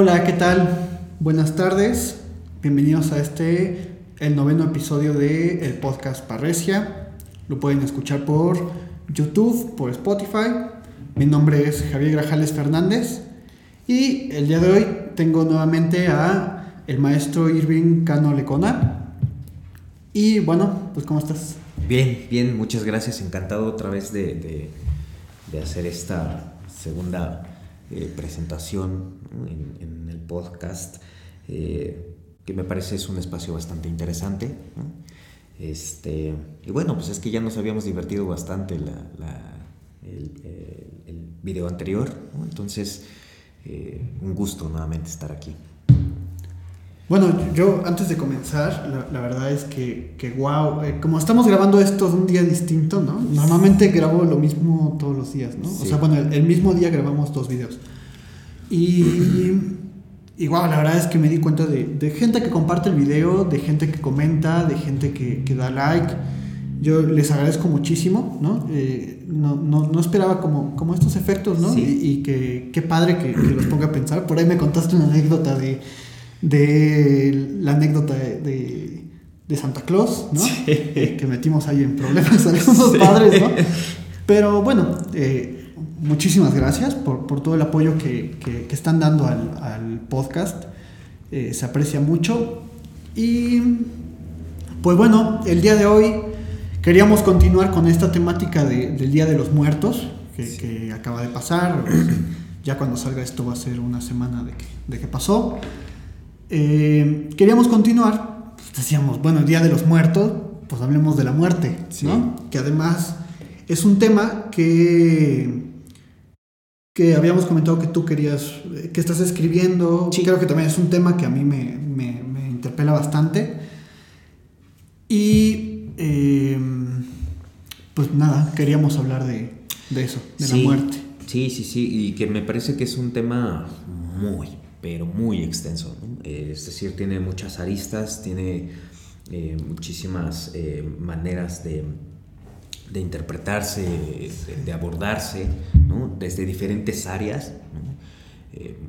Hola, ¿qué tal? Buenas tardes. Bienvenidos a este, el noveno episodio de el podcast Parresia. Lo pueden escuchar por YouTube, por Spotify. Mi nombre es Javier Grajales Fernández y el día de hoy tengo nuevamente a el maestro Irving Cano Lecona. Y bueno, pues ¿cómo estás? Bien, bien, muchas gracias. Encantado otra vez de, de, hacer esta segunda eh, presentación en, el podcast, eh, que me parece es un espacio bastante interesante. Este, y bueno, pues es que ya nos habíamos divertido bastante el, video anterior, entonces eh, un gusto nuevamente estar aquí. Bueno, yo antes de comenzar, la, verdad es que, que wow, eh, como estamos grabando esto de un día distinto, ¿no? Normalmente grabo lo mismo todos los días, ¿no? O sea, bueno, el, mismo día grabamos dos videos. Y, y wow, la verdad es que me di cuenta de, de, gente que comparte el video, de gente que comenta, de gente que, que da like. Yo les agradezco muchísimo, ¿no? Eh, no, no, no, esperaba como, como estos efectos, ¿no? Y, y, que qué padre que, que los ponga a pensar. Por ahí me contaste una anécdota de de la anécdota de, de, Santa Claus, ¿no? Que metimos ahí en problemas a algunos padres, ¿no? Pero bueno, eh, muchísimas gracias por, por, todo el apoyo que, que, están dando al, al podcast. Eh, se aprecia mucho. Y pues bueno, el día de hoy queríamos continuar con esta temática de, del Día de los Muertos, que, que acaba de pasar. ya cuando salga esto va a ser una semana de que, de que pasó. Eh, queríamos continuar, pues, decíamos, bueno, el Día de los Muertos, pues hablemos de la muerte, ¿no? Que además es un tema que, que habíamos comentado que tú querías, que estás escribiendo, sí. creo que también es un tema que a mí me, me, me interpela bastante. Y eh, pues nada, queríamos hablar de, de eso, de sí, la muerte. Sí, sí, sí, y que me parece que es un tema muy, pero muy extenso. ¿no? Eh, es decir, tiene muchas aristas, tiene eh, muchísimas eh, maneras de, de interpretarse, de, de abordarse, ¿no? desde diferentes áreas,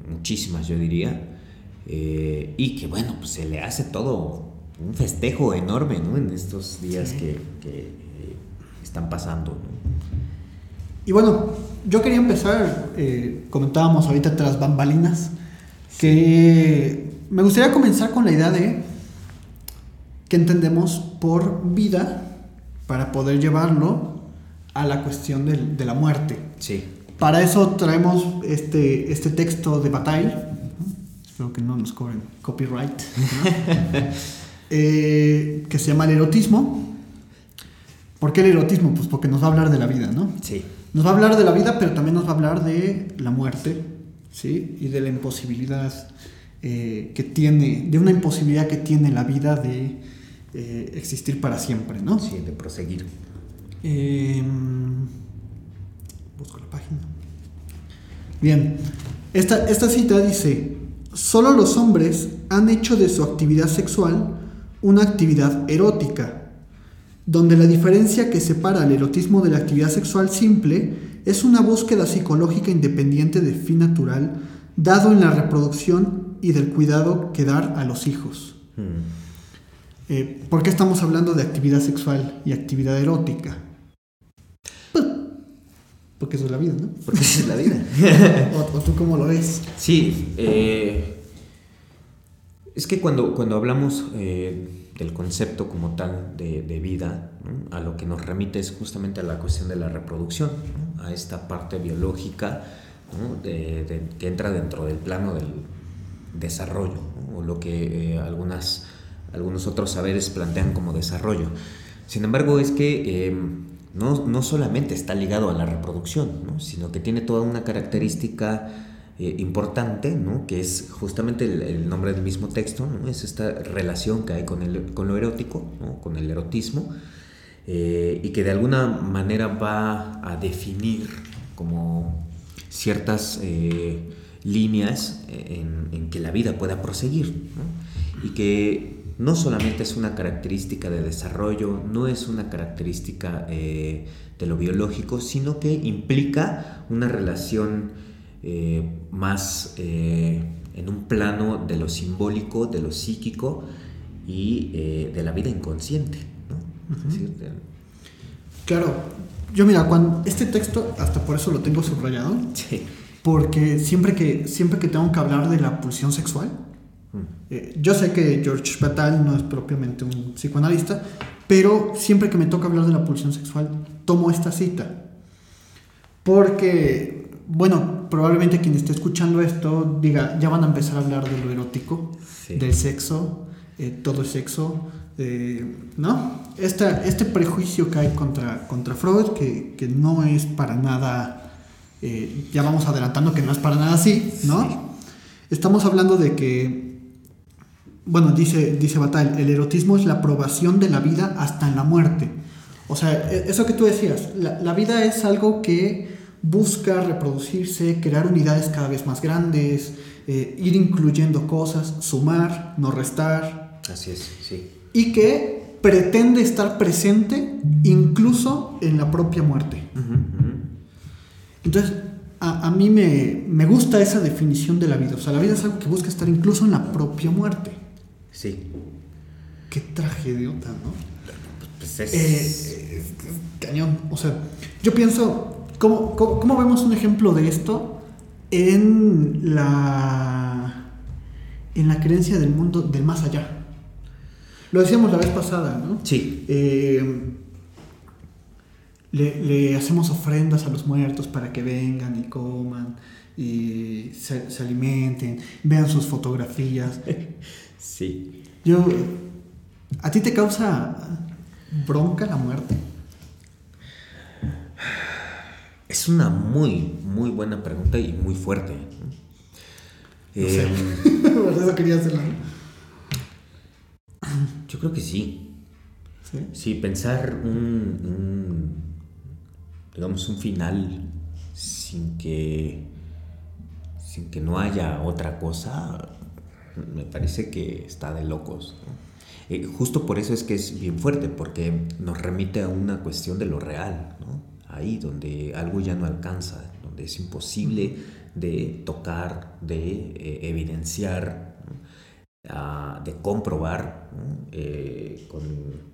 muchísimas yo diría, y que bueno, pues se le hace todo un festejo enorme ¿no? en estos días sí. que, que están pasando. Y bueno, yo quería empezar, comentábamos ahorita tras bambalinas, que me gustaría comenzar con la idea de qué entendemos por vida para poder llevarlo a la cuestión de, de la muerte. Sí. Para eso traemos este, este texto de Bataille, espero que no nos cobren copyright, ¿no? eh, que se llama El erotismo. ¿Por qué el erotismo? Pues porque nos va a hablar de la vida, ¿no? Sí. Nos va a hablar de la vida, pero también nos va a hablar de la muerte, ¿sí? Y de la imposibilidad eh, que tiene, de una imposibilidad que tiene la vida de eh, existir para siempre, ¿no? Sí, de proseguir. Eh, busco la página. Bien, esta, esta cita dice, solo los hombres han hecho de su actividad sexual una actividad erótica, donde la diferencia que separa el erotismo de la actividad sexual simple es una búsqueda psicológica independiente de fin natural, dado en la reproducción y del cuidado que dar a los hijos. Mm. Eh, ¿Por qué estamos hablando de actividad sexual y actividad erótica? Pues, porque eso es la vida, ¿no? Porque eso es la vida. o, ¿O, tú cómo lo ves? Sí, eh, es que cuando, cuando hablamos eh, del concepto como tal de, vida, a lo que nos remite es justamente a la cuestión de la reproducción, a esta parte biológica de, que entra dentro del plano del desarrollo, o lo que eh, algunas, algunos otros saberes plantean como desarrollo. Sin embargo, es que no, no, solamente está ligado a la reproducción, sino que tiene toda una característica eh, importante, ¿no? que es justamente el, el, nombre del mismo texto, ¿no? es esta relación que hay con, el, con lo erótico, ¿no? con el erotismo, eh, y que de alguna manera va a definir como ciertas eh, líneas en, en, que la vida pueda proseguir, y que no solamente es una característica de desarrollo, no es una característica eh, de lo biológico, sino que implica una relación eh, más eh, en un plano de lo simbólico, de lo psíquico y eh, de la vida inconsciente. Claro, yo mira, cuando este texto, hasta por eso lo tengo subrayado, porque siempre que, siempre que tengo que hablar de la pulsión sexual, mm. eh, yo sé que George Batal no es propiamente un psicoanalista, pero siempre que me toca hablar de la pulsión sexual, tomo esta cita. Porque, bueno, probablemente quien esté escuchando esto diga, ya van a empezar a hablar de lo erótico, del sexo, eh, todo es sexo, eh, ¿no? este prejuicio que hay contra, contra Freud, que, que no es para nada, eh, ya vamos adelantando que no es para nada así, ¿no? Estamos hablando de que, bueno, dice, dice Batal, el erotismo es la aprobación de la vida hasta en la muerte. O sea, e, eso que tú decías, la, la vida es algo que busca reproducirse, crear unidades cada vez más grandes, eh, ir incluyendo cosas, sumar, no restar. Así es, sí. Y que pretende estar presente incluso en la propia muerte. Entonces, a, mí me, gusta esa definición de la vida. O sea, la vida es algo que busca estar incluso en la propia muerte. Sí. Qué tragediota, ¿no? Pues es... Eh, cañón. O sea, yo pienso, ¿cómo, cómo, vemos un ejemplo de esto en la, en la creencia del mundo del más allá? Lo decíamos la vez pasada, ¿no? Sí. Eh, le, hacemos ofrendas a los muertos para que vengan y coman y se, alimenten, vean sus fotografías. Sí. Yo, ¿a ti te causa bronca la muerte? Es una muy, muy buena pregunta y muy fuerte. Eh, Por eso quería hacerla. Yo creo que sí. Sí, pensar un, digamos, un final sin que, sin que no haya otra cosa, me parece que está de locos. Eh, justo por eso es que es bien fuerte, porque nos remite a una cuestión de lo real, ¿no? Ahí donde algo ya no alcanza, donde es imposible de tocar, de eh, evidenciar, de comprobar eh, con,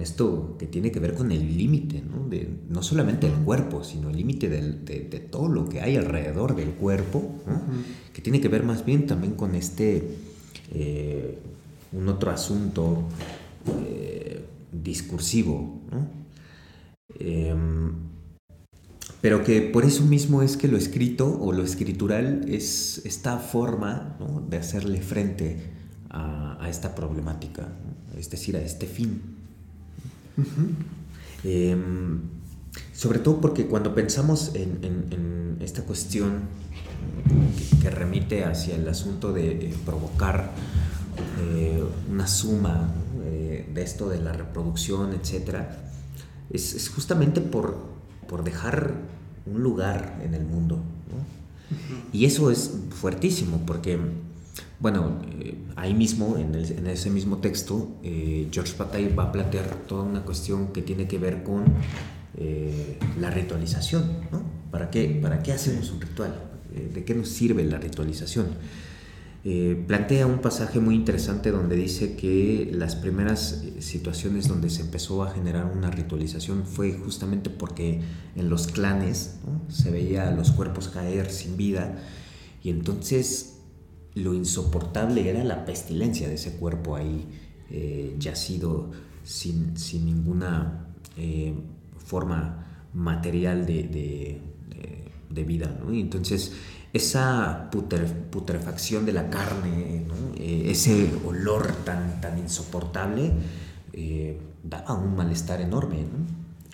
esto que tiene que ver con el límite, ¿no? De, no solamente el cuerpo, sino el límite de, todo lo que hay alrededor del cuerpo, que tiene que ver más bien también con este, eh, un otro asunto discursivo, em, pero que por eso mismo es que lo escrito o lo escritural es esta forma de hacerle frente a, esta problemática, es decir, a este fin. Em, sobre todo porque cuando pensamos en, esta cuestión que, remite hacia el asunto de provocar eh, una suma eh, de esto de la reproducción, etc., es justamente por por dejar un lugar en el mundo. Y eso es fuertísimo porque, bueno, eh, ahí mismo, en, ese mismo texto, eh, George Patay va a plantear toda una cuestión que tiene que ver con eh, la ritualización. ¿no? ¿Para, qué, ¿Para qué hacemos un ritual? ¿De qué nos sirve la ritualización? Eh, plantea un pasaje muy interesante donde dice que las primeras eh, situaciones donde se empezó a generar una ritualización fue justamente porque en los clanes se veía los cuerpos caer sin vida y entonces lo insoportable era la pestilencia de ese cuerpo ahí eh, yacido sin, sin ninguna forma material de, de, vida. Y entonces esa putrefacción de la carne, eh, ese olor tan, tan insoportable, eh, daba un malestar enorme.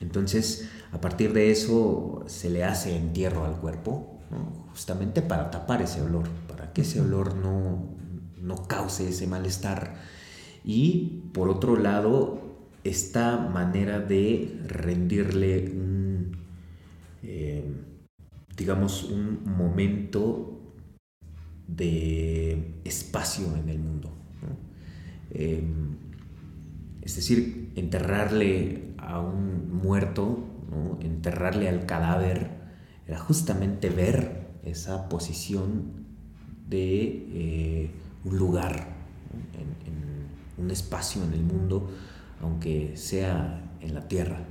Entonces, a partir de eso se le hace entierro al cuerpo, justamente para tapar ese olor, para que ese olor no, no cause ese malestar. Y por otro lado, esta manera de rendirle un... Eh, digamos, un momento de espacio en el mundo. Em, es decir, enterrarle a un muerto, enterrarle al cadáver, era justamente ver esa posición de eh, un lugar, en, un espacio en el mundo, aunque sea en la tierra.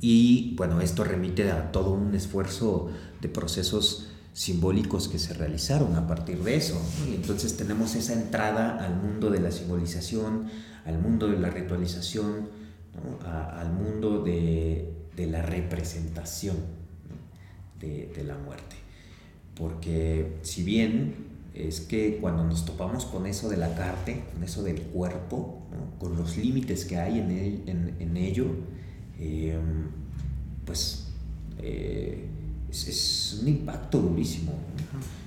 Y bueno, esto remite a todo un esfuerzo de procesos simbólicos que se realizaron a partir de eso. Y entonces tenemos esa entrada al mundo de la simbolización, al mundo de la ritualización, al mundo de, la representación de, la muerte. Porque si bien es que cuando nos topamos con eso de la carne, con eso del cuerpo, con los límites que hay en, ello, em, pues eh, es, un impacto durísimo.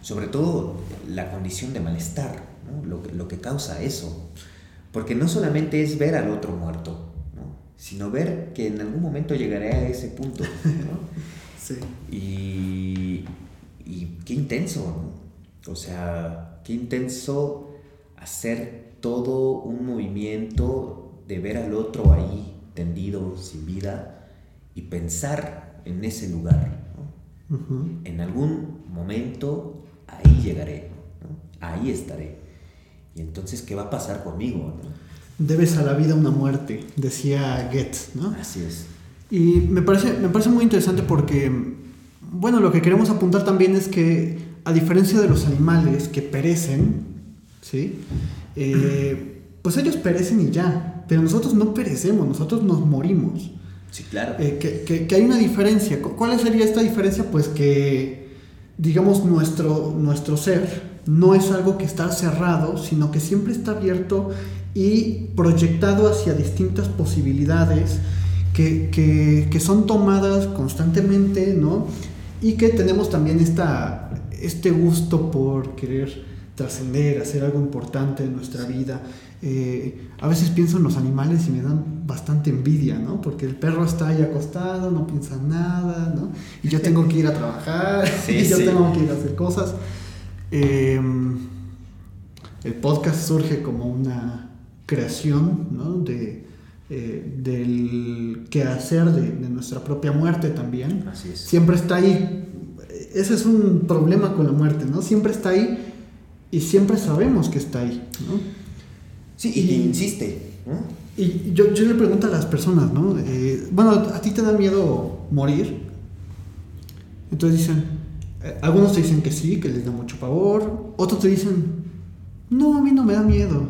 Sobre todo la condición de malestar, lo, que, causa eso. Porque no solamente es ver al otro muerto, sino ver que en algún momento llegaré a ese punto. y, qué intenso, O sea, qué intenso hacer todo un movimiento de ver al otro ahí, tendido, sin vida, y pensar en ese lugar. En algún momento ahí llegaré, ahí estaré. Y entonces, ¿qué va a pasar conmigo? Debes a la vida una muerte, decía Goethe, ¿no? Así es. Y me parece, me parece muy interesante porque, bueno, lo que queremos apuntar también es que, a diferencia de los animales que perecen, ¿sí? Eh, pues ellos perecen y ya, pero nosotros no perecemos, nosotros nos morimos. Sí, claro. Eh, que, que, hay una diferencia. ¿Cuál sería esta diferencia? Pues que, digamos, nuestro, nuestro ser no es algo que está cerrado, sino que siempre está abierto y proyectado hacia distintas posibilidades que, que, que son tomadas constantemente, ¿no? Y que tenemos también esta, este gusto por querer trascender, hacer algo importante en nuestra vida. Eh, a veces pienso en los animales y me dan bastante envidia, ¿no? Porque el perro está ahí acostado, no piensa nada, ¿no? Y yo tengo que ir a trabajar, y yo tengo que ir a hacer cosas. Em, el podcast surge como una creación, ¿no? De, eh, del quehacer de, de nuestra propia muerte también. Así es. Siempre está ahí. Ese es un problema con la muerte, ¿no? Siempre está ahí y siempre sabemos que está ahí, ¿no? Sí, y, insiste. Y yo, yo, le pregunto a las personas, ¿no? Eh, bueno, ¿a ti te da miedo morir? Entonces dicen, eh, algunos te dicen que sí, que les da mucho pavor, otros te dicen, no, a mí no me da miedo.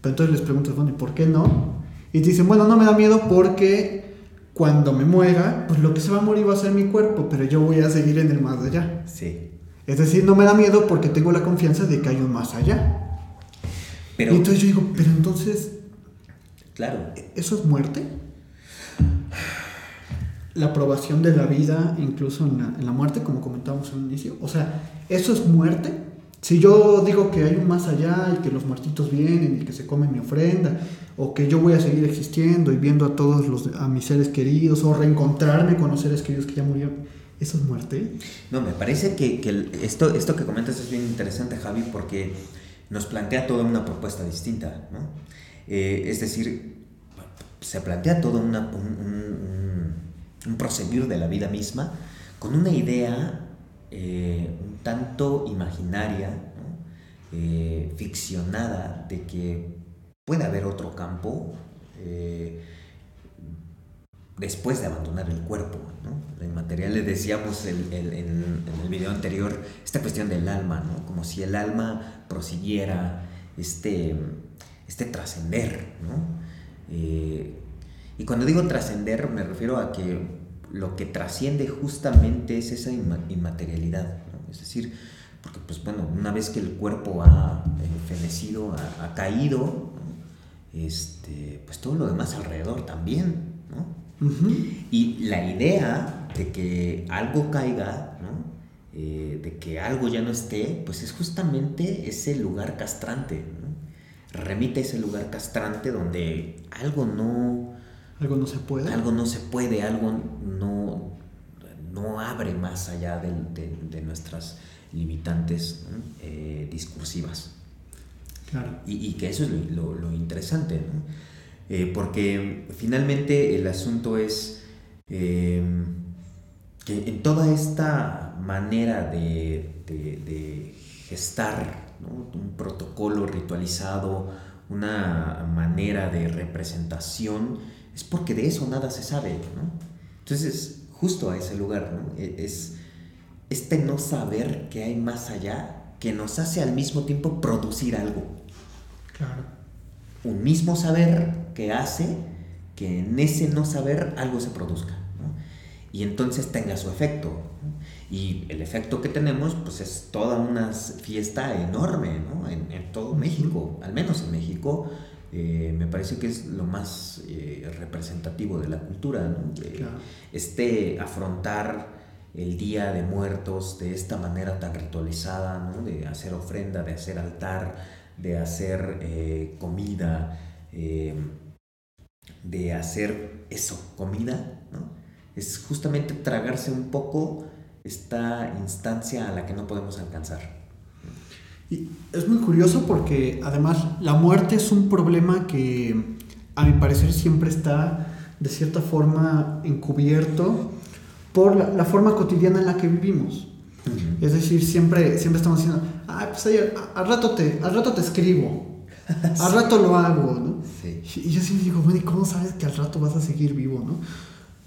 Pero entonces les preguntas, bueno, ¿y por qué no? Y te dicen, bueno, no me da miedo porque cuando me muera, pues lo que se va a morir va a ser mi cuerpo, pero yo voy a seguir en el más allá. Sí. Es decir, no me da miedo porque tengo la confianza de que hay un más allá y entonces yo digo, pero entonces. Claro. ¿Eso es muerte? La aprobación de la vida, incluso en la, muerte, como comentábamos al inicio. O sea, ¿eso es muerte? Si yo digo que hay un más allá y que los muertitos vienen y que se comen mi ofrenda, o que yo voy a seguir existiendo y viendo a todos los, a mis seres queridos, o reencontrarme con los seres queridos que ya murieron, ¿eso es muerte? No, me parece que, que esto, esto que comentas es bien interesante, Javi, porque nos plantea toda una propuesta distinta. ¿no? Eh, es decir, se plantea todo un, un, proceder de la vida misma con una idea eh, un tanto imaginaria, eh, ficcionada, de que puede haber otro campo después de abandonar el cuerpo. ¿no? En material le decíamos en el video anterior esta cuestión del alma, ¿no? como si el alma prosiguiera este, este trascender. ¿no? Eh, y cuando digo trascender me refiero a que lo que trasciende justamente es esa inmaterialidad. ¿no? Es decir, porque pues bueno, una vez que el cuerpo ha fenecido, ha, ha caído, este, pues todo lo demás alrededor también. ¿no? Y la idea de que algo caiga, eh, de que algo ya no esté, pues es justamente ese lugar castrante. Remite a ese lugar castrante donde algo no... Algo no se puede. Algo no se puede, algo no, no abre más allá de, nuestras limitantes eh, discursivas. Claro. Y, que eso es lo, lo interesante. ¿no? Eh, porque finalmente el asunto es, em, que en toda esta manera de, de, gestar un protocolo ritualizado, una manera de representación, es porque de eso nada se sabe. Entonces, justo a ese lugar, e, es este no saber que hay más allá que nos hace al mismo tiempo producir algo. Claro. Un mismo saber que hace que en ese no saber algo se produzca y entonces tenga su efecto. Y el efecto que tenemos, pues es toda una fiesta enorme, ¿no? En, todo México, al menos en México, eh, me parece que es lo más eh, representativo de la cultura, ¿no? Este afrontar el Día de Muertos de esta manera tan ritualizada, ¿no? De hacer ofrenda, de hacer altar, de hacer eh, comida, de hacer eso, comida, ¿no? es justamente tragarse un poco esta instancia a la que no podemos alcanzar. Y es muy curioso porque además la muerte es un problema que a mi parecer siempre está de cierta forma encubierto por la, forma cotidiana en la que vivimos. Es decir, siempre, siempre estamos diciendo, ah, pues al, rato te, al rato te escribo, al rato lo hago. Y yo siempre digo, bueno, ¿y cómo sabes que al rato vas a seguir vivo, no?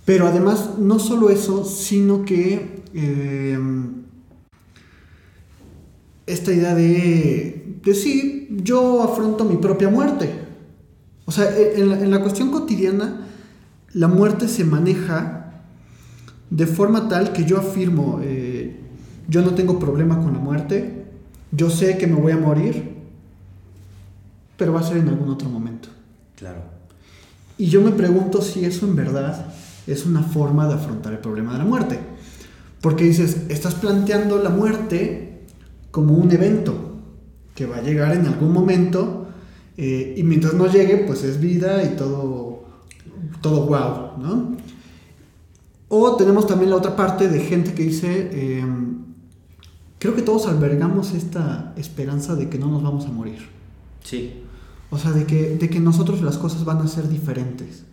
Pero además, no solo eso, sino que eh, esta idea de, de sí, yo afronto mi propia muerte. O sea, e, en la, cuestión cotidiana, la muerte se maneja de forma tal que yo afirmo, eh, yo no tengo problema con la muerte, yo sé que me voy a morir, pero va a ser en algún otro momento. Claro. Y yo me pregunto si eso en verdad es una forma de afrontar el problema de la muerte. Porque dices, estás planteando la muerte como un evento que va a llegar en algún momento eh, y mientras no llegue, pues es vida y todo, todo wow, ¿no? O tenemos también la otra parte de gente que dice, em, creo que todos albergamos esta esperanza de que no nos vamos a morir. Sí. O sea, de que, de que nosotros las cosas van a ser diferentes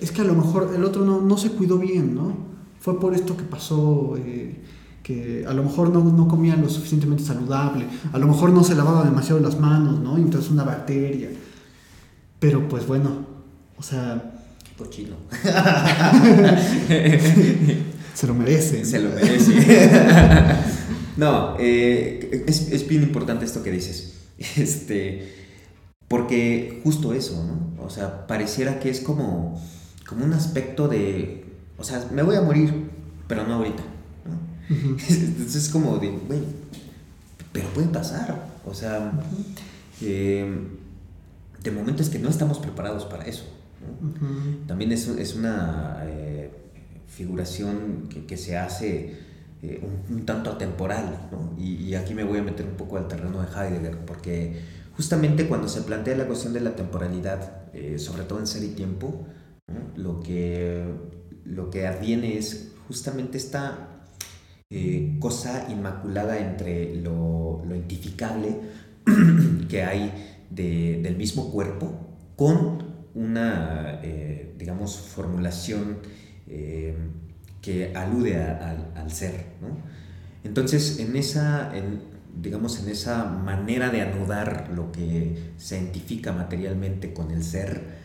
es que a lo mejor el otro no, se cuidó bien, ¿no? Fue por esto que pasó, eh, que a lo mejor no, comía lo suficientemente saludable, a lo mejor no se lavaba demasiado las manos, ¿no? Entonces una bacteria. Pero pues bueno, o sea... Cochino. se lo merece. Se lo merece. no, eh, es, es bien importante esto que dices. Este, porque justo eso, ¿no? O sea, pareciera que es como como un aspecto de, o sea, me voy a morir, pero no ahorita. Entonces es como de, güey, pero puede pasar. O sea, eh, de momentos que no estamos preparados para eso. También es, es una eh, figuración que, se hace eh, un, tanto atemporal. ¿no? Y, y, aquí me voy a meter un poco al terreno de Heidegger, porque justamente cuando se plantea la cuestión de la temporalidad, sobre todo en ser y tiempo, lo, que, lo que adviene es justamente esta eh, cosa inmaculada entre lo, lo identificable que hay del mismo cuerpo con una, eh, digamos, formulación eh, que alude al ser. Entonces, en esa, digamos, en esa manera de anudar lo que se identifica materialmente con el ser,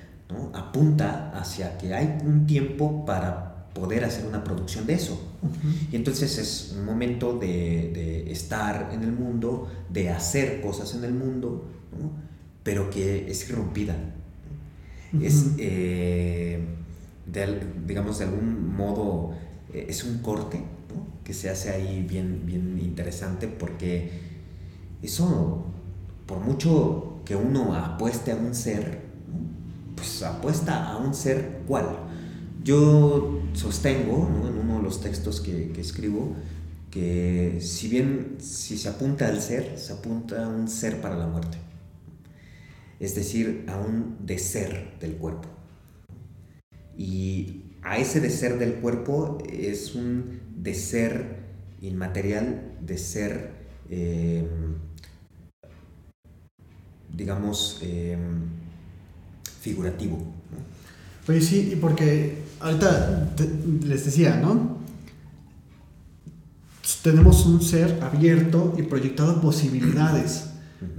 apunta hacia que hay un tiempo para poder hacer una producción de eso. Y entonces es un momento de, estar en el mundo, de hacer cosas en el mundo, pero que es irrumpida. Es, eh, digamos, de algún modo, eh, es un corte que se hace ahí bien, bien interesante porque eso, por mucho que uno apueste a un ser, pues apuesta a un ser cual. Yo sostengo en uno de los textos que, escribo que si bien si se apunta al ser, se apunta a un ser para la muerte. Es decir, a un deser del cuerpo. Y a ese deser del cuerpo es un deser inmaterial, de ser, eh, digamos, eh, figurativo. Pues sí, porque ahorita les decía, ¿no? tenemos un ser abierto y proyectado a posibilidades.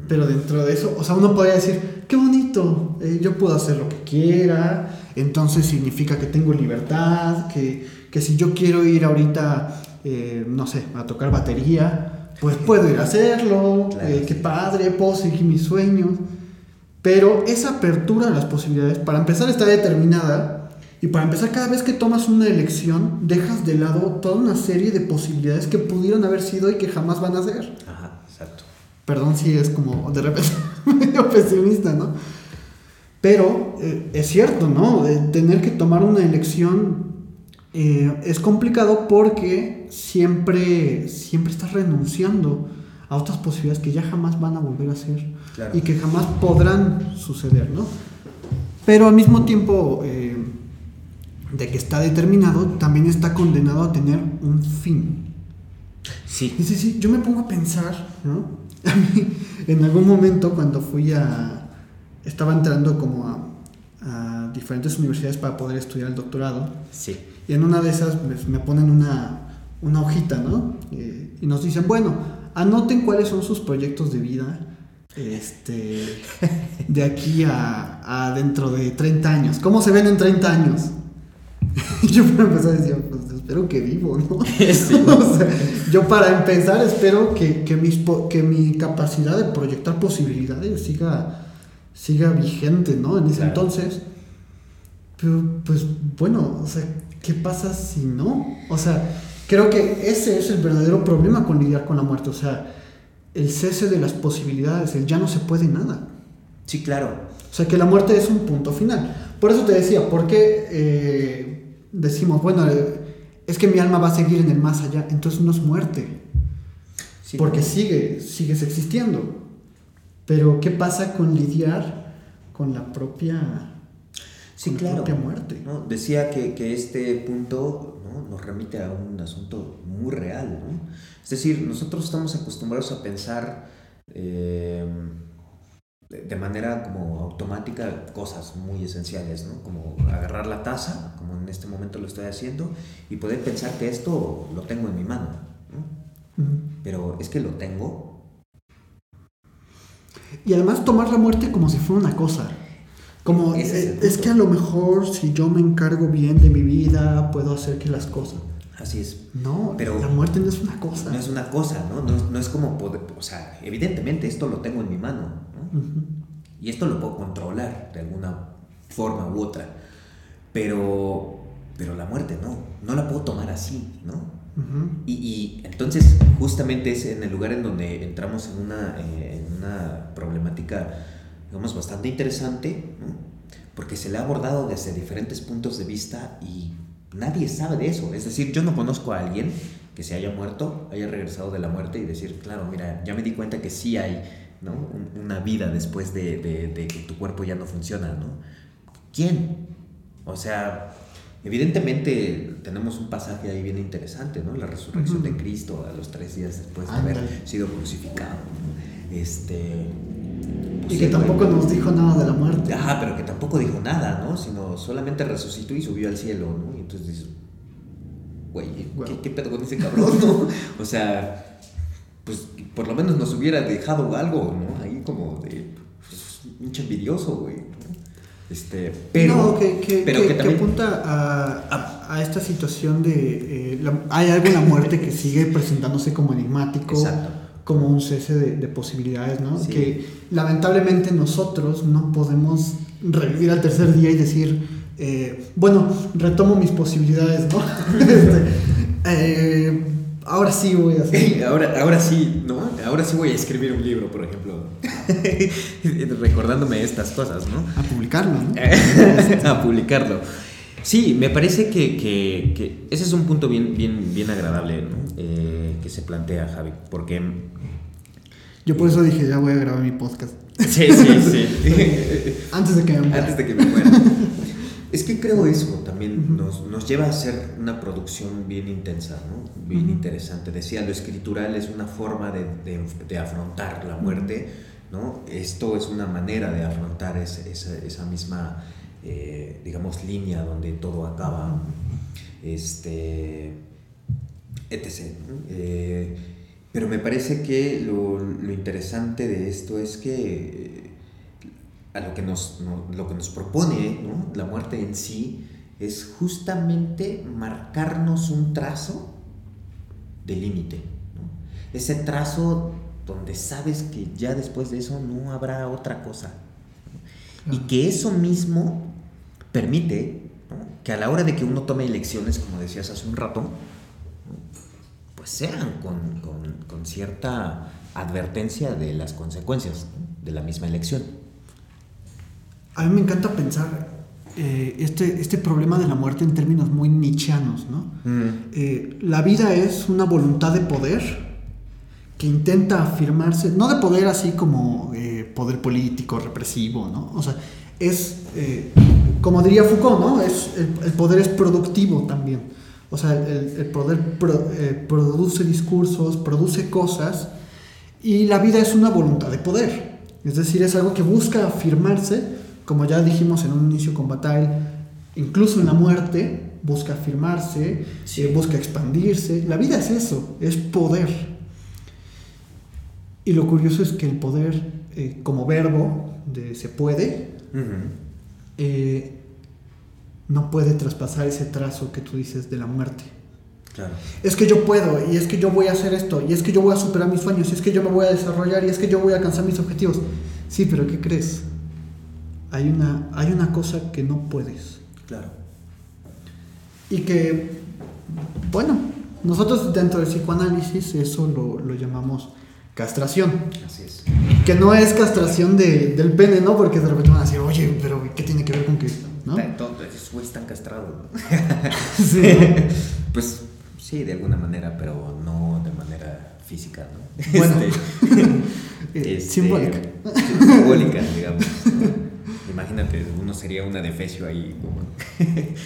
Pero dentro de eso, o sea, uno podría decir, qué bonito, eh, yo puedo hacer lo que quiera, entonces significa que tengo libertad, que, que si yo quiero ir ahorita, eh, no sé, a tocar batería, pues puedo ir a hacerlo, eh, qué padre, puedo seguir mis sueños. Pero esa apertura a las posibilidades, para empezar, está determinada. Y para empezar, cada vez que tomas una elección, dejas de lado toda una serie de posibilidades que pudieron haber sido y que jamás van a ser. Ajá, exacto. Perdón si es como de repente medio pesimista, ¿no? Pero eh, es cierto, ¿no? tener que tomar una elección eh, es complicado porque siempre, siempre estás renunciando a otras posibilidades que ya jamás van a volver a ser y que jamás podrán suceder, ¿no? Pero al mismo tiempo eh, de que está determinado, también está condenado a tener un fin. Sí. Sí, sí, yo me pongo a pensar, ¿no? A mí, en algún momento cuando fui a... Estaba entrando como a, a diferentes universidades para poder estudiar el doctorado. Sí. Y en una de esas me, ponen una, una hojita, ¿no? Eh, y nos dicen, bueno, anoten cuáles son sus proyectos de vida este, de aquí a, dentro de 30 años. ¿Cómo se ven en 30 años? Yo para empezar decía, pues espero que vivo, ¿no? yo para empezar espero que, que, mis, que mi capacidad de proyectar posibilidades siga, siga vigente, ¿no? En ese entonces. Pero, pues bueno, o sea, ¿qué pasa si no? O sea, creo que ese es el verdadero problema con lidiar con la muerte. O sea, el cese de las posibilidades, el ya no se puede nada. Sí, claro. O sea, que la muerte es un punto final. Por eso te decía, ¿por qué eh, decimos, bueno, eh, es que mi alma va a seguir en el más allá? Entonces no es muerte. porque sigue, sigues existiendo. Pero ¿qué pasa con lidiar con la propia, sí, claro. muerte? ¿no? Decía que, que este punto ¿no? nos remite a un asunto muy real. ¿no? Es decir, nosotros estamos acostumbrados a pensar eh, de manera como automática cosas muy esenciales, ¿no? Como agarrar la taza, como en este momento lo estoy haciendo, y poder pensar que esto lo tengo en mi mano. ¿no? Pero es que lo tengo. Y además tomar la muerte como si fuera una cosa. Como es, eh, es que a lo mejor si yo me encargo bien de mi vida, puedo hacer que las cosas Así es. No, pero la muerte no es una cosa. No es una cosa, ¿no? No, es como poder, o sea, evidentemente esto lo tengo en mi mano, ¿no? Y esto lo puedo controlar de alguna forma u otra. Pero, pero la muerte no, no la puedo tomar así, ¿no? y, y, entonces justamente es en el lugar en donde entramos en una, eh, en una problemática, digamos, bastante interesante, ¿no? Porque se le ha abordado desde diferentes puntos de vista y Nadie sabe de eso. Es decir, yo no conozco a alguien que se haya muerto, haya regresado de la muerte y decir, claro, mira, ya me di cuenta que sí hay ¿no? una vida después de, de, que tu cuerpo ya no funciona, ¿no? ¿Quién? O sea, evidentemente tenemos un pasaje ahí bien interesante, ¿no? La resurrección de Cristo a los tres días después de haber sido crucificado. Este, y que tampoco nos dijo nada de la muerte. Ajá, pero que tampoco dijo nada, ¿no? Sino solamente resucitó y subió al cielo, ¿no? Y entonces dices, güey, ¿qué, pedo con ese cabrón, no? O sea, pues por lo menos nos hubiera dejado algo, ¿no? Ahí como de, pues, un envidioso, güey. Este, pero, no, que, que, pero que, también... apunta a, a, esta situación de. Eh, hay algo en la muerte que sigue presentándose como enigmático. Exacto como un cese de, posibilidades, ¿no? Que lamentablemente nosotros no podemos revivir al tercer día y decir, eh, bueno, retomo mis posibilidades, ¿no? Este, eh, ahora sí voy a hacer. ahora, ahora sí, ¿no? Ahora sí voy a escribir un libro, por ejemplo. Recordándome estas cosas, ¿no? A publicarlo, ¿no? a publicarlo. Sí, me parece que, que, ese es un punto bien, bien, bien agradable ¿no? Eh, que se plantea, Javi, porque yo por eso dije, ya voy a grabar mi podcast. Sí, sí, sí. Antes de que me muera. Antes de que me muera. Es que creo eso también nos, nos, lleva a hacer una producción bien intensa, ¿no? bien interesante. Decía, lo escritural es una forma de, de, afrontar la muerte, ¿no? Esto es una manera de afrontar esa, esa, misma, eh, digamos, línea donde todo acaba. Este, etc. Eh, pero me parece que lo, interesante de esto es que a lo que nos, lo que nos propone la muerte en sí es justamente marcarnos un trazo de límite. Ese trazo donde sabes que ya después de eso no habrá otra cosa. Y que eso mismo permite que a la hora de que uno tome elecciones, como decías hace un rato, sean con, con, cierta advertencia de las consecuencias de la misma elección. A mí me encanta pensar eh, este, este problema de la muerte en términos muy nichianos, ¿no? Mm. Eh, la vida es una voluntad de poder que intenta afirmarse, no de poder así como eh, poder político, represivo, ¿no? O sea, es, como diría Foucault, ¿no? Es, el, poder es productivo también. O sea, el, poder produce discursos, produce cosas, y la vida es una voluntad de poder. Es decir, es algo que busca afirmarse como ya dijimos en un inicio con Bataille, incluso en la muerte busca afirmarse, eh, busca expandirse. La vida es eso, es poder. Y lo curioso es que el poder eh, como verbo de se puede, eh, no puede traspasar ese trazo que tú dices de la muerte. Es que yo puedo, y es que yo voy a hacer esto, y es que yo voy a superar mis sueños, y es que yo me voy a desarrollar, y es que yo voy a alcanzar mis objetivos. Sí, pero ¿qué crees? hay una, hay una cosa que no puedes. Claro. Y que, bueno, nosotros dentro del psicoanálisis eso lo, llamamos castración. Así es. Que no es castración del pene, ¿no? Porque de repente van a decir, oye, pero ¿qué tiene que ver con que.? ¿no? Entonces, están castrados. sí. pues sí, de alguna manera, pero no de manera física, ¿no? Bueno. Este, este, simbólica. Simbólica, digamos. Imagínate, uno sería una defecio ahí como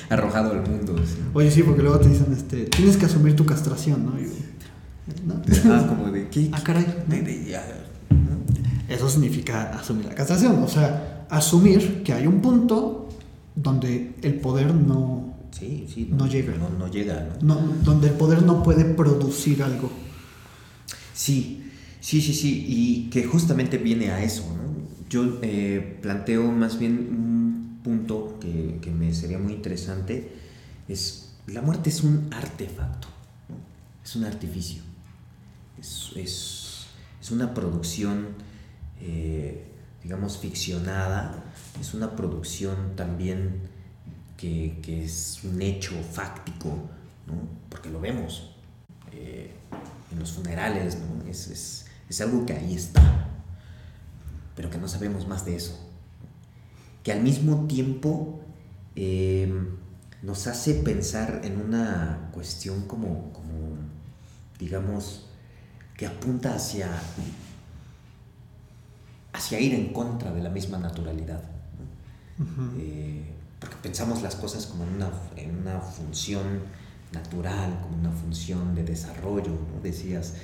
arrojado al mundo. Oye, sí, porque luego te dicen, este, tienes que asumir tu castración, ¿no? Ah, como de qué. Ah, caray. Eso significa asumir la castración, o sea, asumir que hay un punto donde el poder no, sí, sí, no, llega. No, llega, ¿no? Donde el poder no puede producir algo. Sí, sí, sí, sí, y que justamente viene a eso, ¿no? Yo eh, planteo más bien un punto que, me sería muy interesante, es la muerte es un artefacto, es un artificio, es, una producción, eh, digamos, ficcionada, es una producción también que, es un hecho fáctico, porque lo vemos eh, en los funerales, es, es algo que ahí está pero que no sabemos más de eso. Que al mismo tiempo eh, nos hace pensar en una cuestión como, como, digamos, que apunta hacia, hacia ir en contra de la misma naturalidad. Eh, porque pensamos las cosas como en una, en una función natural, como una función de desarrollo, decías,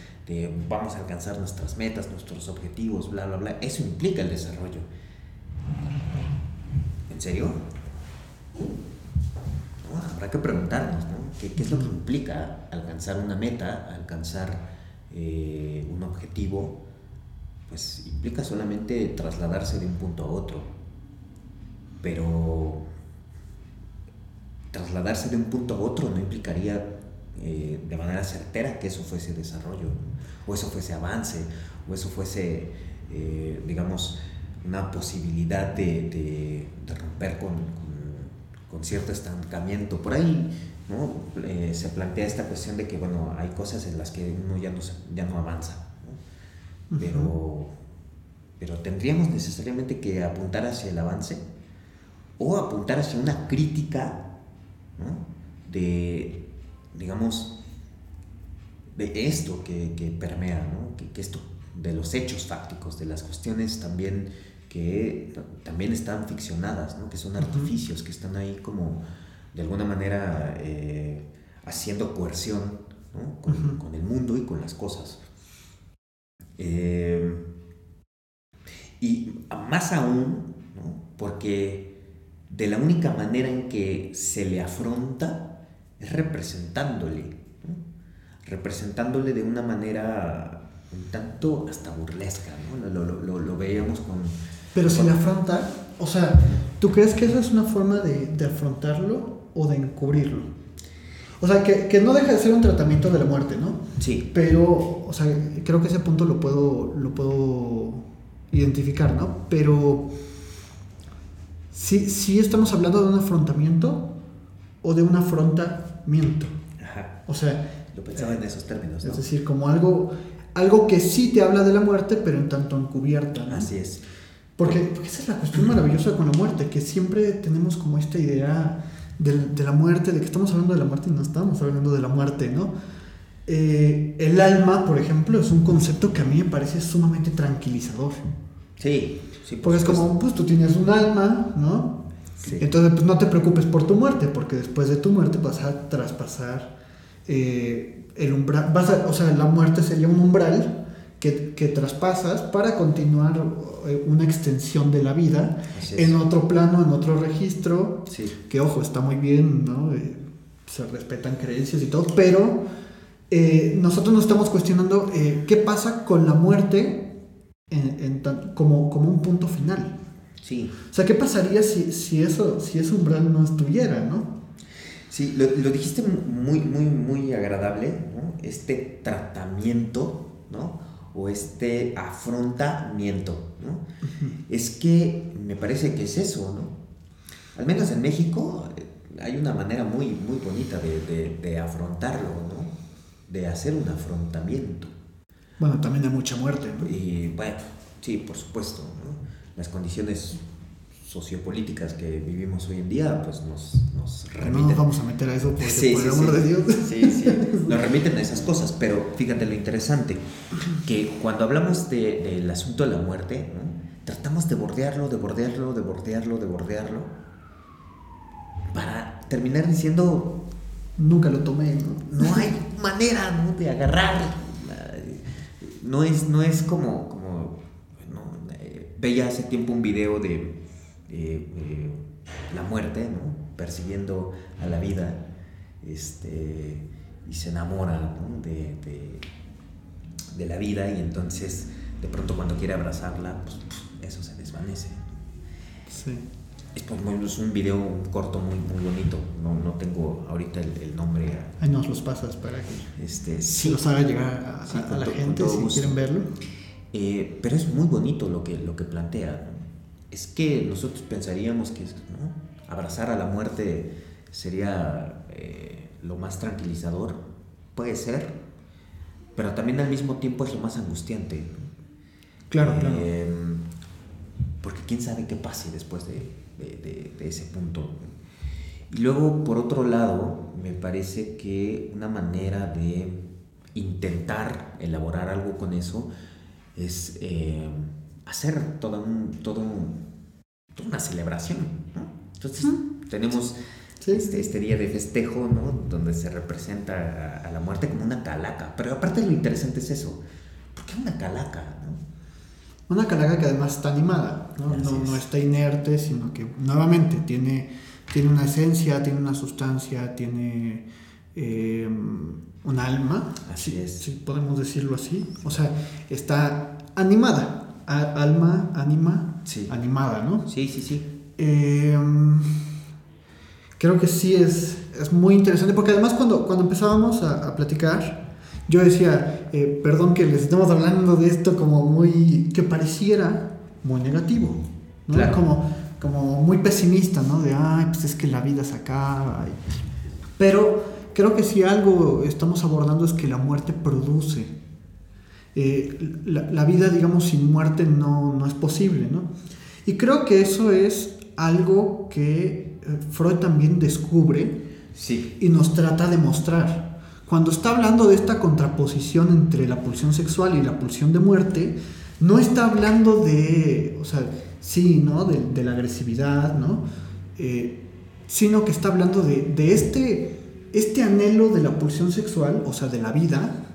vamos a alcanzar nuestras metas, nuestros objetivos, bla, bla, bla. Eso implica el desarrollo. ¿En serio? habrá que preguntarnos, ¿no? ¿Qué, es lo que implica alcanzar una meta, alcanzar eh, un objetivo? Pues implica solamente trasladarse de un punto a otro. Pero trasladarse de un punto a otro no implicaría eh, de manera certera que eso fuese desarrollo, o eso fuese avance, o eso fuese, eh, digamos, una posibilidad de, romper con, con, cierto estancamiento. Por ahí ¿no? Eh, se plantea esta cuestión de que, bueno, hay cosas en las que uno ya no, ya no avanza, Pero, pero tendríamos necesariamente que apuntar hacia el avance o apuntar hacia una crítica de, digamos, de esto que, permea, ¿no? que, esto de los hechos fácticos, de las cuestiones también que también están ficcionadas, ¿no? que son artificios, que están ahí como de alguna manera eh, haciendo coerción con, el mundo y con las cosas. Eh, y más aún, porque de la única manera en que se le afronta es representándole, representándole de una manera un tanto hasta burlesca, ¿no? Lo, lo, veíamos con... Pero si la afronta, o sea, ¿tú crees que esa es una forma de, de afrontarlo o de encubrirlo? O sea, que, que, no deja de ser un tratamiento de la muerte, ¿no? Sí. Pero, o sea, creo que ese punto lo puedo, lo puedo identificar, ¿no? Pero sí, sí estamos hablando de un afrontamiento o de un afrontamiento. Ajá. O sea... Lo pensaba en esos términos, ¿no? Es decir, como algo algo que sí te habla de la muerte, pero en tanto encubierta. ¿no? Así es. Porque, esa es la cuestión maravillosa con la muerte, que siempre tenemos como esta idea de, la muerte, de que estamos hablando de la muerte y no estamos hablando de la muerte, ¿no? Eh, el alma, por ejemplo, es un concepto que a mí me parece sumamente tranquilizador. Sí, sí. porque es como, pues tú tienes un alma, ¿no? Sí. Entonces, pues no te preocupes por tu muerte, porque después de tu muerte vas a traspasar eh, el umbral, o sea, la muerte sería un umbral que, que traspasas para continuar eh, una extensión de la vida en otro plano, en otro registro, que ojo, está muy bien, ¿no? Eh, se respetan creencias y todo, pero eh, nosotros nos estamos cuestionando qué pasa con la muerte en, como, como un punto final. Sí. O sea, ¿qué pasaría si, si, eso, si ese umbral no estuviera, ¿no? Sí, lo, dijiste muy, muy, muy agradable, ¿no? Este tratamiento, ¿no? O este afrontamiento, ¿no? Es que me parece que es eso, ¿no? Al menos en México eh, hay una manera muy, muy bonita de, afrontarlo, ¿no? De hacer un afrontamiento. Bueno, también hay mucha muerte, ¿no? Y bueno, sí, por supuesto, ¿no? Las condiciones sociopolíticas que vivimos hoy en día, pues nos, nos remiten. No nos vamos a meter a eso por el amor de Dios. Sí, sí, nos remiten a esas cosas, pero fíjate lo interesante, que cuando hablamos del de, asunto de la muerte, tratamos de bordearlo, de bordearlo, de bordearlo, de bordearlo, para terminar diciendo... Nunca lo tomé, ¿no? No hay manera ¿no? de agarrar. No es, no es como... como eh, veía hace tiempo un video de eh, eh, la muerte, ¿no? persiguiendo a la vida este, y se enamora de, de, la vida y entonces de pronto cuando quiere abrazarla, pues eso se desvanece. Sí. Es, pues, un video corto muy, muy bonito, no, no tengo ahorita el, nombre. Ahí nos los pasas para que este, sí, los haga llegar a, la gente si quieren verlo. Eh, pero es muy bonito lo que, lo que plantea es que nosotros pensaríamos que abrazar a la muerte sería eh, lo más tranquilizador, puede ser, pero también al mismo tiempo es lo más angustiante. Claro, claro. Em, porque quién sabe qué pase después de, ese punto. Y luego, por otro lado, me parece que una manera de intentar elaborar algo con eso es em, hacer toda, un, todo toda una celebración. Entonces, tenemos este, este, día de festejo, ¿no? donde se representa a, la muerte como una calaca. Pero aparte lo interesante es eso. ¿Por qué una calaca? Una calaca que además está animada, ¿no? No, está inerte, sino que nuevamente tiene, tiene una esencia, tiene una sustancia, tiene eh, un alma. Así es. Si podemos decirlo así. O sea, está animada alma, anima, animada, ¿no? Sí, sí, sí. Em, creo que sí es, es muy interesante, porque además cuando, cuando empezábamos a, platicar, yo decía, eh, perdón que les estamos hablando de esto como muy, que pareciera muy negativo, ¿no? Claro. Como, como muy pesimista, ¿no? De, ay, pues es que la vida se acaba. Pero creo que si algo estamos abordando es que la muerte produce eh, la, vida, digamos, sin muerte no, no, es posible, ¿no? Y creo que eso es algo que eh, Freud también descubre sí. y nos trata de mostrar. Cuando está hablando de esta contraposición entre la pulsión sexual y la pulsión de muerte, no está hablando de, o sea, sí, ¿no? De, la agresividad, ¿no? Eh, sino que está hablando de, de, este, este anhelo de la pulsión sexual, o sea, de la vida,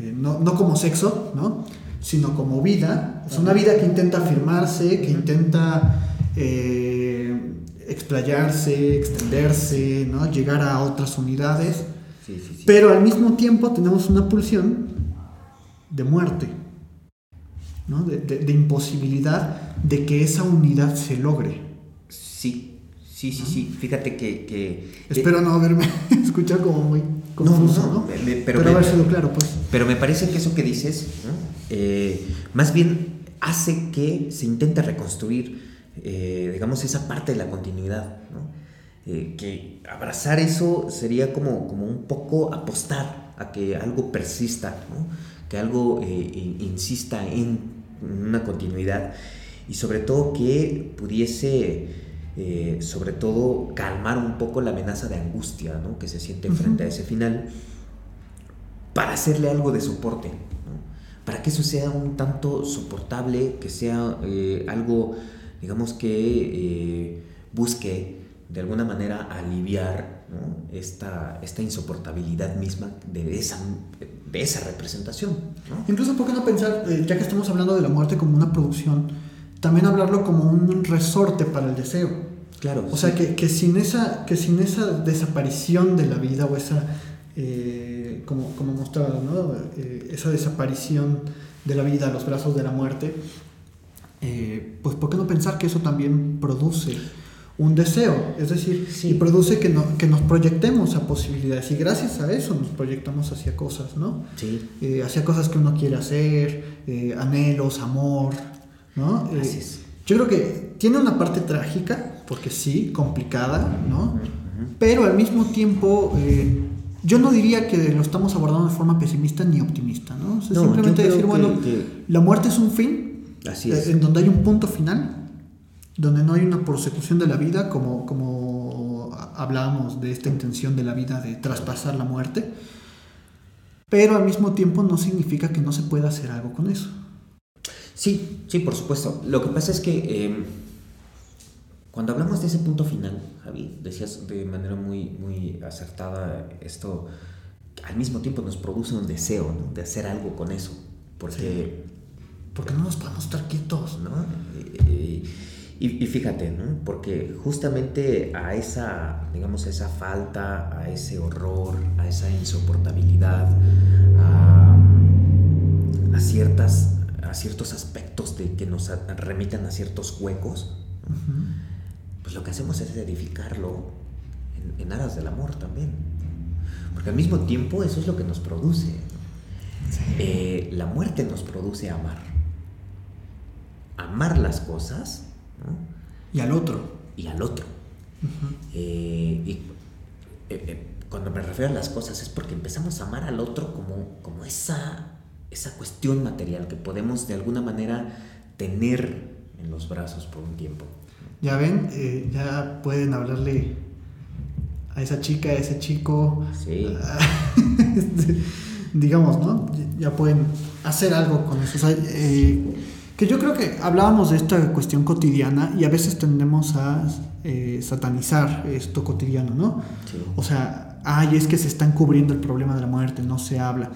eh, no, como sexo, ¿no? sino como vida. Es una vida que intenta afirmarse, que intenta eh, explayarse, extenderse, ¿no? llegar a otras unidades. Pero al mismo tiempo tenemos una pulsión de muerte, ¿no? de, de imposibilidad de que esa unidad se logre. Sí, Sí, sí, sí. Fíjate que. que Espero no haberme escuchado como muy confuso, ¿no? pero, haber sido claro, pues. Pero me parece que eso que dices, eh, más bien hace que se intente reconstruir, eh, digamos, esa parte de la continuidad, ¿no? Eh, que abrazar eso sería como, como un poco apostar a que algo persista, ¿no? que algo insista en una continuidad y sobre todo que pudiese eh, sobre todo calmar un poco la amenaza de angustia ¿no? que se siente frente a ese final, para hacerle algo de soporte, para que eso sea un tanto soportable, que sea eh, algo, digamos, que eh, busque de alguna manera aliviar esta, esta insoportabilidad misma de esa, de esa representación. Incluso, ¿por qué no pensar, ya que estamos hablando de la muerte como una producción, también hablarlo como un resorte para el deseo? Claro. O sea, que, que, sin esa, que sin esa desaparición de la vida o esa, eh, como, como mostraba, ¿no? Eh, esa desaparición de la vida a los brazos de la muerte, eh, pues ¿por qué no pensar que eso también produce un deseo? Es decir, y produce que, no, que nos proyectemos a posibilidades y gracias a eso nos proyectamos hacia cosas, ¿no? Sí. hacia cosas que uno quiere hacer, anhelos, amor, ¿no? Yo creo que tiene una parte trágica, porque sí, complicada, ¿no? Pero al mismo tiempo, eh, yo no diría que lo estamos abordando de forma pesimista ni optimista, ¿no? O sea, simplemente decir, bueno, la muerte es un fin, Así eh, en donde hay un punto final, donde no hay una persecución de la vida, como, como hablábamos de esta intención de la vida de traspasar la muerte, pero al mismo tiempo no significa que no se pueda hacer algo con eso. Sí, sí, por supuesto. Lo que pasa es que... Em, cuando hablamos de ese punto final, Javi, decías de manera muy, muy acertada esto, al mismo tiempo nos produce un deseo de hacer algo con eso, porque, porque no nos podemos estar quietos. ¿no? Y, y, fíjate, ¿no? porque justamente a esa, digamos, a esa falta, a ese horror, a esa insoportabilidad, a, a ciertas, a ciertos aspectos de que nos remitan a ciertos huecos, pues lo que hacemos es edificarlo en, aras del amor también. Porque al mismo tiempo eso es lo que nos produce. Eh, la muerte nos produce amar. Amar las cosas. Y al otro. Y al otro. Eh, y eh, cuando me refiero a las cosas es porque empezamos a amar al otro como, como esa, esa cuestión material que podemos de alguna manera tener en los brazos por un tiempo ya ven, eh, ya pueden hablarle a esa chica, a ese chico. Sí. Este, digamos, ¿no? Ya pueden hacer algo con eso. Eh, que yo creo que hablábamos de esta cuestión cotidiana y a veces tendemos a eh, satanizar esto cotidiano, ¿no? O sea, ay, es que se están cubriendo el problema de la muerte, no se habla.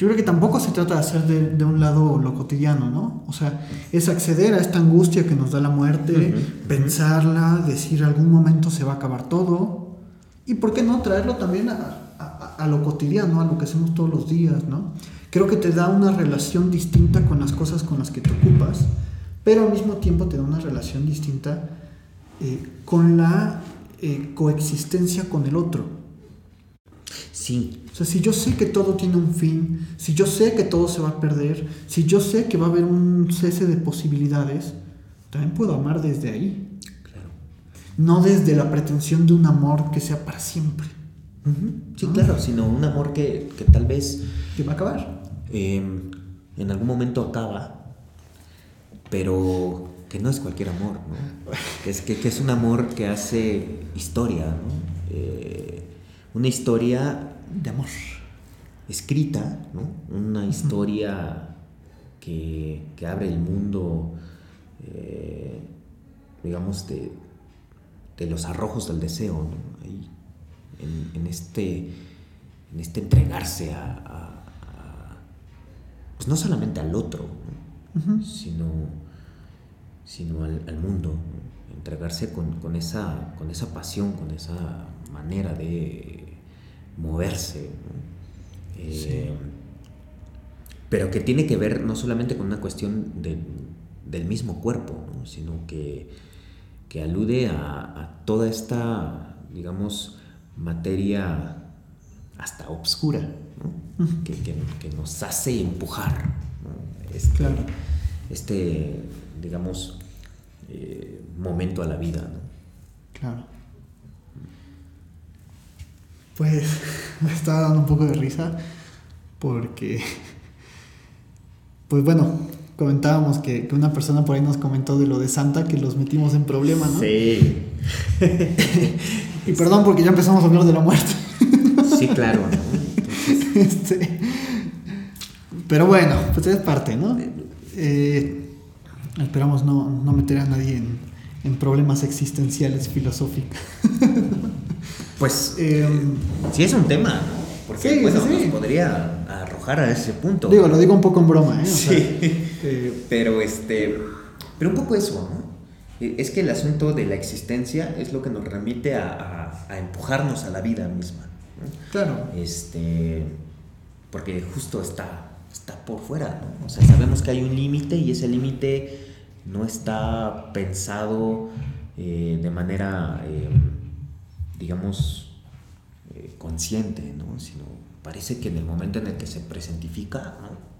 Yo creo que tampoco se trata de hacer de, un lado lo cotidiano, ¿no? O sea, es acceder a esta angustia que nos da la muerte, pensarla, decir algún momento se va a acabar todo. Y por qué no traerlo también a, lo cotidiano, a lo que hacemos todos los días, ¿no? Creo que te da una relación distinta con las cosas con las que te ocupas, pero al mismo tiempo te da una relación distinta eh, con la eh, coexistencia con el otro. Sí. O sea, si yo sé que todo tiene un fin, si yo sé que todo se va a perder, si yo sé que va a haber un cese de posibilidades, también puedo amar desde ahí. Claro. No desde la pretensión de un amor que sea para siempre. Sí, claro, sino un amor que, tal vez... Que va a acabar. Em, en algún momento acaba, pero que no es cualquier amor, ¿no? es que, es un amor que hace historia, ¿no? Eh, una historia de amor escrita, ¿no? una historia que, abre el mundo, eh, digamos, de, los arrojos del deseo, en, este, en este entregarse a, pues no solamente al otro, sino, sino al, mundo, entregarse con, esa, con esa pasión, con esa manera de moverse. Eh, pero que tiene que ver no solamente con una cuestión del mismo cuerpo, sino que, alude a, toda esta, digamos, materia hasta obscura, que, nos hace empujar este, claro. este, digamos, eh, momento a la vida. Claro. Pues me estaba dando un poco de risa porque, pues bueno, comentábamos que, una persona por ahí nos comentó de lo de Santa, que los metimos en problemas, ¿no? Sí. y perdón porque ya empezamos a hablar de la muerte. sí, claro, este, pero bueno, pues es parte, ¿no? Eh, esperamos no, meter a nadie en, en problemas existenciales filosóficos. Pues eh, sí es un tema, ¿no? Porque bueno, nos podría arrojar a ese punto. Digo, lo digo un poco en broma, ¿eh? sí. Eh, pero este. Pero un poco eso, ¿no? E, es que el asunto de la existencia es lo que nos remite a, empujarnos a la vida misma. Claro. Este. Porque justo está, está por fuera, ¿no? O sea, sabemos que hay un límite y ese límite no está pensado eh, de manera digamos, eh, consciente, ¿no? Sino parece que en el momento en el que se presentifica, ¿no?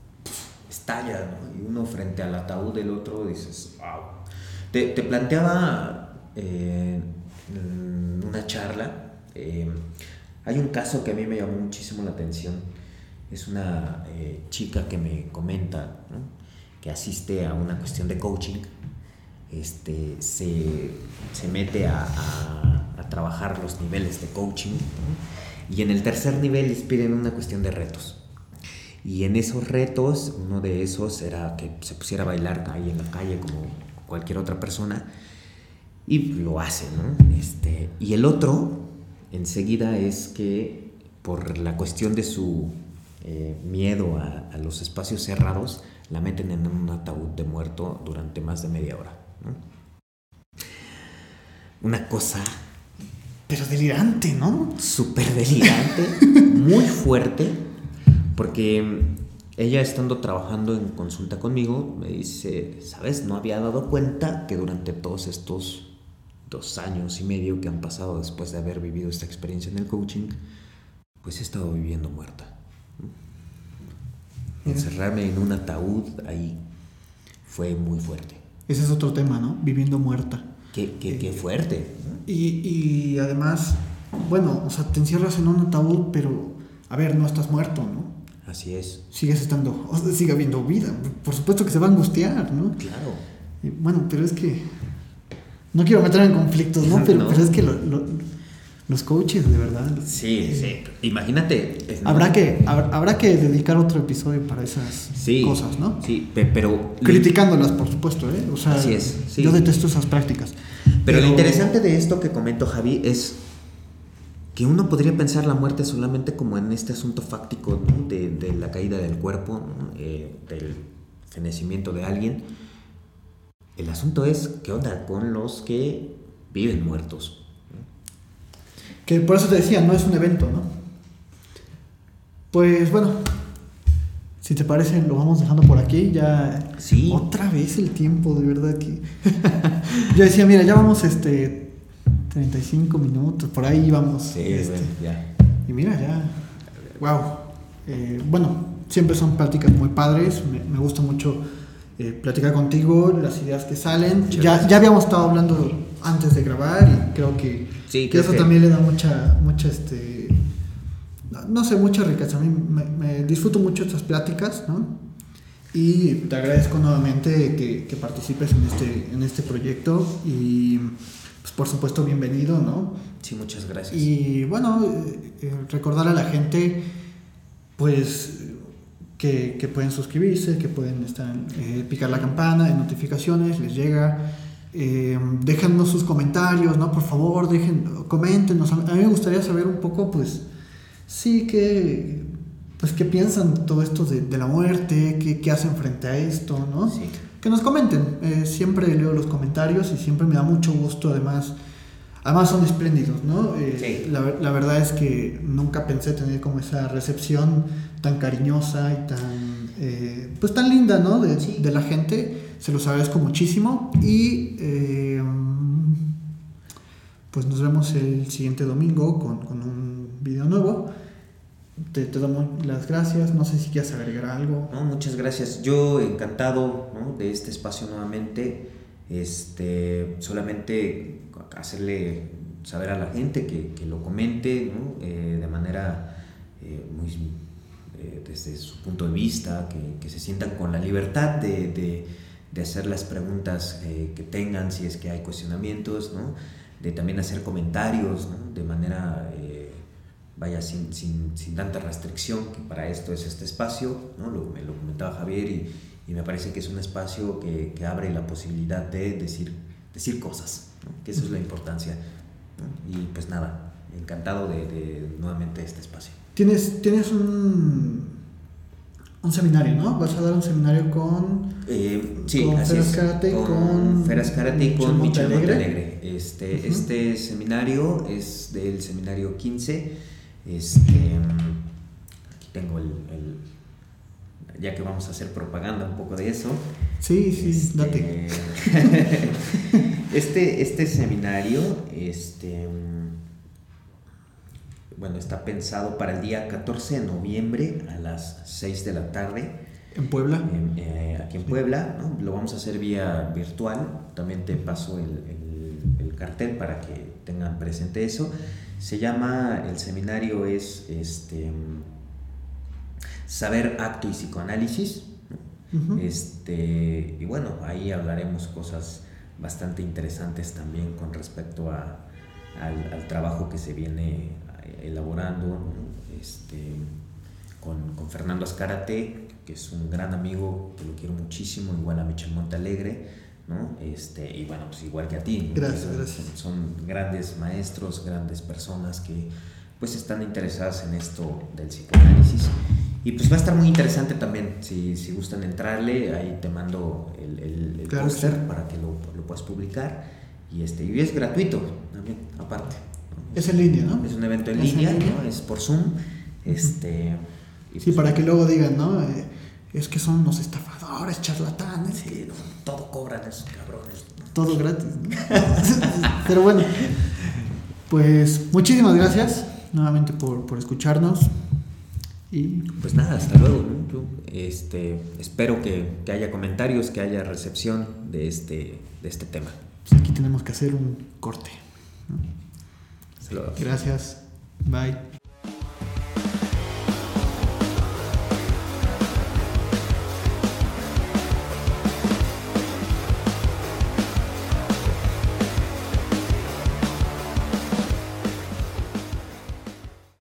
estalla, ¿no? Y uno frente al ataúd del otro dices, wow. Te, planteaba eh, en una charla, eh, hay un caso que a mí me llamó muchísimo la atención, es una chica que me comenta, que asiste a una cuestión de coaching, este, se, mete a trabajar los niveles de coaching. Y en el tercer nivel les piden una cuestión de retos. Y en esos retos, uno de esos era que se pusiera a bailar ahí en la calle como cualquier otra persona. Y lo hace, ¿no? Este, y el otro, enseguida, es que por la cuestión de su eh, miedo a, a, los espacios cerrados, la meten en un ataúd de muerto durante más de media hora. ¿No? Una cosa pero delirante, ¿no? Súper delirante, muy fuerte, porque ella estando trabajando en consulta conmigo, me dice, ¿sabes? No había dado cuenta que durante todos estos dos años y medio que han pasado después de haber vivido esta experiencia en el coaching, pues he estado viviendo muerta. Encerrarme en un ataúd ahí fue muy fuerte. Ese es otro tema, ¿no? Viviendo muerta. Qué, qué, qué fuerte. Y, y, además, bueno, o sea, te encierras en un ataúd, pero, a ver, no estás muerto, ¿no? Así es. Sigues estando, o sea, sigue habiendo vida. Por supuesto que se va a angustiar, ¿no? Claro. bueno, pero es que, no quiero meter en conflictos, ¿no? Pero, pero es que lo, los coaches, de verdad. Sí, sí. Imagínate. Habrá, que, habrá, que dedicar otro episodio para esas cosas, ¿no? Sí, pero. Criticándolas, por supuesto, ¿eh? O sea, Así es. Yo detesto esas prácticas. Pero, lo interesante de esto que comento, Javi, es que uno podría pensar la muerte solamente como en este asunto fáctico de, la caída del cuerpo, eh, del fenecimiento de alguien. El asunto es qué onda con los que viven muertos que por eso te decía, no es un evento, ¿no? Pues bueno, si te parece, lo vamos dejando por aquí. Ya. Sí. Otra vez el tiempo, de verdad que. Yo decía, mira, ya vamos este. 35 minutos, por ahí vamos. Sí, este, ya. Y mira, ya. Wow. Eh, bueno, siempre son prácticas muy padres. Me, gusta mucho eh, platicar contigo, las ideas que salen. Ya, ya habíamos estado hablando antes de grabar y creo que Sí, que eso también le da mucha, mucha, este, no sé, mucha riqueza. A mí me, disfruto mucho estas pláticas, ¿no? Y te agradezco nuevamente que, participes en este, en este proyecto y, pues, por supuesto, bienvenido, ¿no? Sí, muchas gracias. Y bueno, eh, eh, recordar a la gente, pues, que, pueden suscribirse, que pueden estar, eh, picar la campana de notificaciones, les llega eh, déjanos sus comentarios, ¿no? Por favor, dejen, coméntenos. A mí me gustaría saber un poco, pues, sí, que, pues, qué piensan todo esto de, la muerte, qué, qué, hacen frente a esto, ¿no? Que nos comenten. Eh, siempre leo los comentarios y siempre me da mucho gusto, además, Además son espléndidos, ¿no? Eh, Sí. la, la verdad es que nunca pensé tener como esa recepción tan cariñosa y tan, eh, pues tan linda, ¿no? De, Sí. de la gente. Se los agradezco muchísimo y eh, pues nos vemos el siguiente domingo con, con un video nuevo. Te, te doy las gracias. No sé si quieres agregar algo. No, muchas gracias. Yo encantado ¿no? de este espacio nuevamente. Este, solamente hacerle saber a la gente que, que lo comente ¿no? Eh, de manera eh, muy eh, desde su punto de vista, que, que, se sientan con la libertad de, de, de hacer las preguntas eh, que tengan, si es que hay cuestionamientos, ¿no? de también hacer comentarios ¿no? de manera eh, vaya sin, sin, sin, tanta restricción, que para esto es este espacio, ¿no? lo, me lo comentaba Javier y, y, me parece que es un espacio que, que abre la posibilidad de decir, decir cosas, ¿no? que esa es la importancia. Y pues nada, encantado de, de, nuevamente este espacio. Tienes, tienes un, un seminario, ¿no? Vas a dar un seminario con... Eh, sí, con así Feras. Karate, con, con Feras Karate y con Michel Montalegre. Montalegre. Este, uh -huh. este seminario es del seminario 15. Este, aquí tengo el, el, Ya que vamos a hacer propaganda un poco de eso. Sí, sí, este, date. este, este seminario, este. Bueno, está pensado para el día 14 de noviembre a las 6 de la tarde. ¿En Puebla? Eh, aquí en Puebla, ¿no? Lo vamos a hacer vía virtual. También te paso el, el, el, cartel para que tengan presente eso. Se llama, el seminario es este, Saber, Acto y Psicoanálisis. Uh -huh. este, y bueno, ahí hablaremos cosas bastante interesantes también con respecto a, al, al, trabajo que se viene elaborando este, con, con, Fernando Azcárate, que es un gran amigo, que lo quiero muchísimo, igual a Michel Montalegre, ¿no? Este, y bueno, pues igual que a ti. Gracias, son, gracias. Son grandes maestros, grandes personas que pues están interesadas en esto del psicoanálisis. Y pues va a estar muy interesante también, si, si gustan entrarle, ahí te mando el, el, el claro póster sí. para que lo, lo, puedas publicar. Y, este, y es gratuito también, aparte. Es en línea, ¿no? Es un evento en ¿Es línea, en línea? ¿no? Es por Zoom. Este, y sí, pues, para que luego digan, ¿no? Eh, es que son unos estafadores, charlatanes. Sí, no, todo cobran esos cabrones. Todo gratis, ¿no? Pero bueno, pues muchísimas gracias nuevamente por, por escucharnos. Y pues nada, hasta luego. ¿no? Este, espero que, que, haya comentarios, que haya recepción de este, de este tema. Pues aquí tenemos que hacer un corte. ¿no? Gracias. Bye.